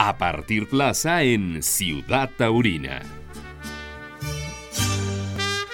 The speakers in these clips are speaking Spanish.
a partir plaza en Ciudad Taurina.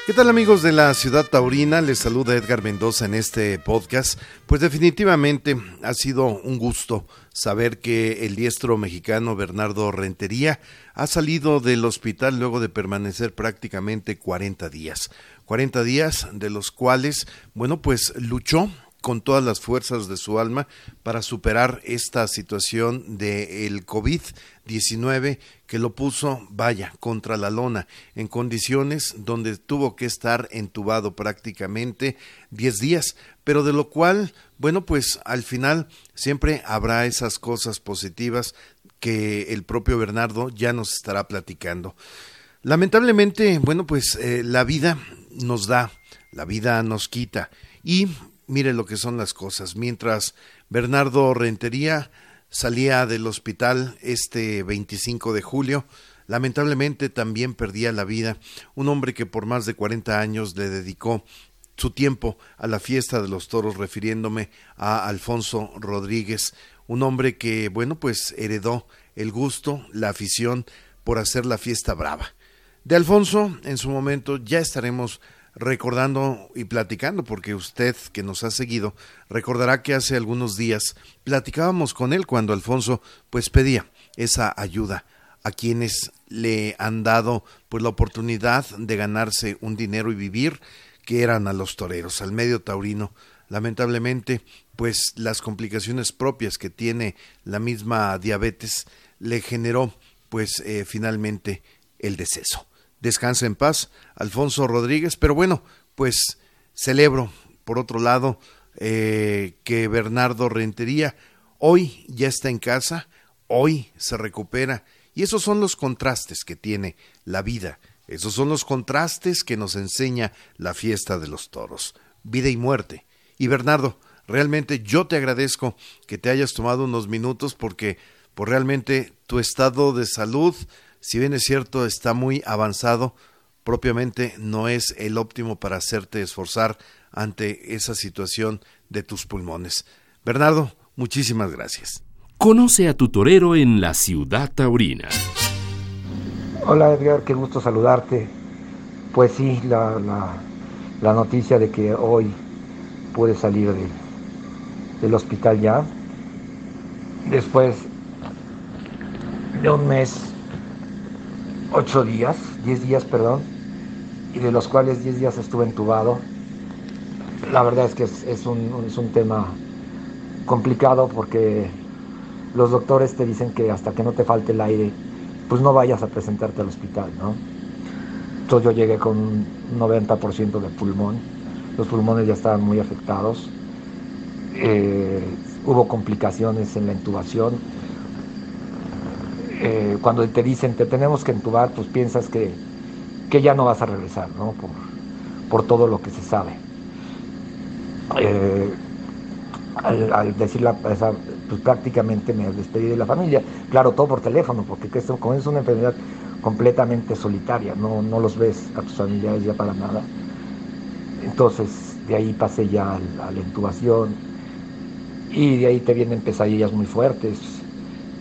¿Qué tal amigos de la ciudad taurina? Les saluda Edgar Mendoza en este podcast. Pues definitivamente ha sido un gusto saber que el diestro mexicano Bernardo Rentería ha salido del hospital luego de permanecer prácticamente 40 días. 40 días de los cuales, bueno, pues luchó con todas las fuerzas de su alma para superar esta situación del COVID-19 que lo puso, vaya, contra la lona, en condiciones donde tuvo que estar entubado prácticamente 10 días, pero de lo cual, bueno, pues al final siempre habrá esas cosas positivas que el propio Bernardo ya nos estará platicando. Lamentablemente, bueno, pues eh, la vida nos da, la vida nos quita y mire lo que son las cosas. Mientras Bernardo Rentería salía del hospital este 25 de julio, lamentablemente también perdía la vida un hombre que por más de 40 años le dedicó su tiempo a la fiesta de los toros, refiriéndome a Alfonso Rodríguez, un hombre que, bueno, pues heredó el gusto, la afición por hacer la fiesta brava. De Alfonso, en su momento, ya estaremos recordando y platicando, porque usted que nos ha seguido recordará que hace algunos días platicábamos con él cuando Alfonso pues pedía esa ayuda a quienes le han dado pues la oportunidad de ganarse un dinero y vivir, que eran a los toreros, al medio taurino. Lamentablemente, pues las complicaciones propias que tiene la misma diabetes le generó pues eh, finalmente el deceso. Descansa en paz, Alfonso Rodríguez. Pero bueno, pues celebro, por otro lado, eh, que Bernardo Rentería hoy ya está en casa, hoy se recupera. Y esos son los contrastes que tiene la vida. Esos son los contrastes que nos enseña la fiesta de los toros. Vida y muerte. Y Bernardo, realmente yo te agradezco que te hayas tomado unos minutos porque por realmente tu estado de salud si bien es cierto está muy avanzado, propiamente no es el óptimo para hacerte esforzar ante esa situación de tus pulmones. Bernardo, muchísimas gracias. Conoce a tu torero en la ciudad taurina. Hola Edgar, qué gusto saludarte. Pues sí, la, la, noticia de que hoy pude salir del hospital ya, después de un mes ocho días, diez días, perdón, y de los cuales diez días estuve entubado. La verdad es que es, un, es un tema complicado porque los doctores te dicen que hasta que no te falte el aire, pues no vayas a presentarte al hospital, ¿no? Entonces yo llegué con un 90% de pulmón, los pulmones ya estaban muy afectados, eh, hubo complicaciones en la intubación, eh, cuando te dicen te tenemos que entubar, pues piensas que, ya no vas a regresar, ¿no? Por, todo lo que se sabe. Eh, al, decir la, pues prácticamente me despedí de la familia, claro, todo por teléfono, porque como es una enfermedad completamente solitaria, no, no los ves a tus familiares ya para nada. Entonces, de ahí pasé ya a la intubación y de ahí te vienen pesadillas muy fuertes,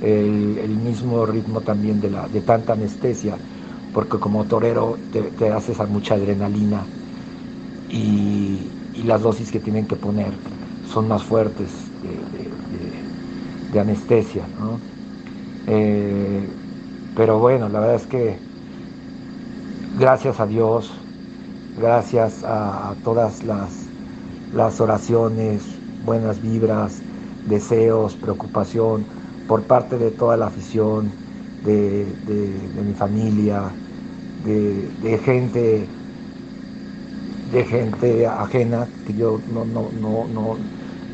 el, mismo ritmo también de, la, de tanta anestesia, porque como torero te, haces a mucha adrenalina y, las dosis que tienen que poner son más fuertes de, anestesia. Eh, pero bueno, la verdad es que gracias a Dios, gracias a, todas las, las oraciones, buenas vibras, deseos, preocupación, por parte de toda la afición, de, mi familia, de, gente de gente ajena, que yo no, no, no, no,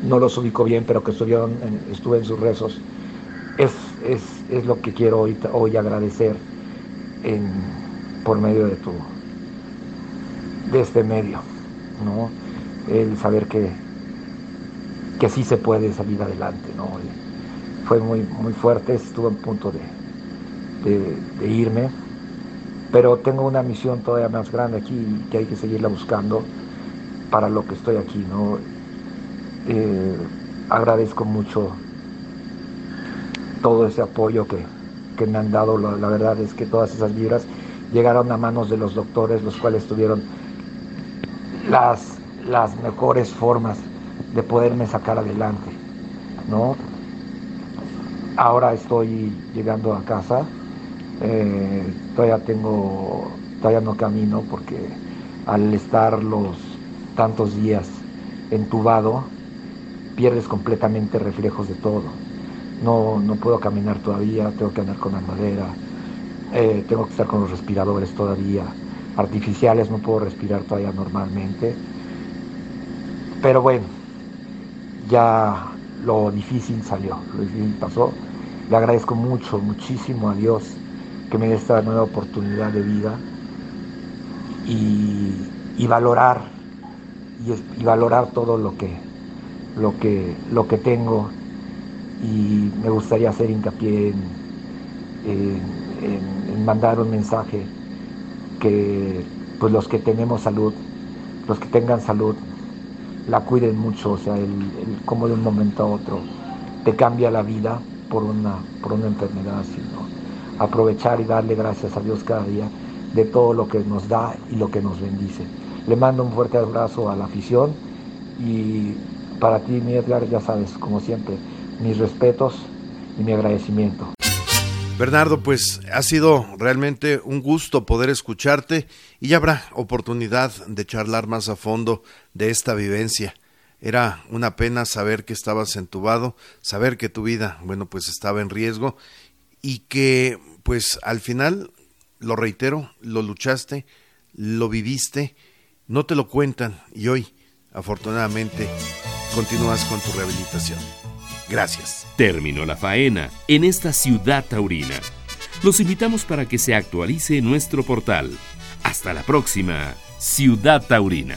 no los ubico bien, pero que estuvieron estuve en sus rezos, es, es, lo que quiero hoy, hoy agradecer por medio de tu de este medio, ¿no? El saber que, que sí se puede salir adelante, ¿no? Fue muy, muy fuerte, estuve en punto de, irme, pero tengo una misión todavía más grande aquí que hay que seguirla buscando para lo que estoy aquí. ¿no? Eh, agradezco mucho todo ese apoyo que, que me han dado, la, verdad es que todas esas vibras llegaron a manos de los doctores, los cuales tuvieron las, las mejores formas de poderme sacar adelante, ¿no? Ahora estoy llegando a casa, eh, todavía tengo, todavía no camino porque al estar los tantos días entubado, pierdes completamente reflejos de todo. No, no puedo caminar todavía, tengo que andar con la madera, eh, tengo que estar con los respiradores todavía artificiales, no puedo respirar todavía normalmente. Pero bueno, ya lo difícil salió, lo difícil pasó. Le agradezco mucho, muchísimo a Dios que me dé esta nueva oportunidad de vida y, valorar y, valorar todo lo que, lo que, lo que tengo. Y me gustaría hacer hincapié en mandar un mensaje que pues los que tenemos salud, los que tengan salud, la cuiden mucho, o sea, el, el cómo de un momento a otro te cambia la vida por una, por una enfermedad, sino aprovechar y darle gracias a Dios cada día de todo lo que nos da y lo que nos bendice. Le mando un fuerte abrazo a la afición y para ti, mi Edgar, ya sabes, como siempre, mis respetos y mi agradecimiento. Bernardo, pues ha sido realmente un gusto poder escucharte y ya habrá oportunidad de charlar más a fondo de esta vivencia. Era una pena saber que estabas entubado, saber que tu vida, bueno, pues estaba en riesgo y que, pues al final, lo reitero, lo luchaste, lo viviste, no te lo cuentan y hoy, afortunadamente, continúas con tu rehabilitación. Gracias. Terminó la faena en esta ciudad taurina. Los invitamos para que se actualice nuestro portal. Hasta la próxima, Ciudad Taurina.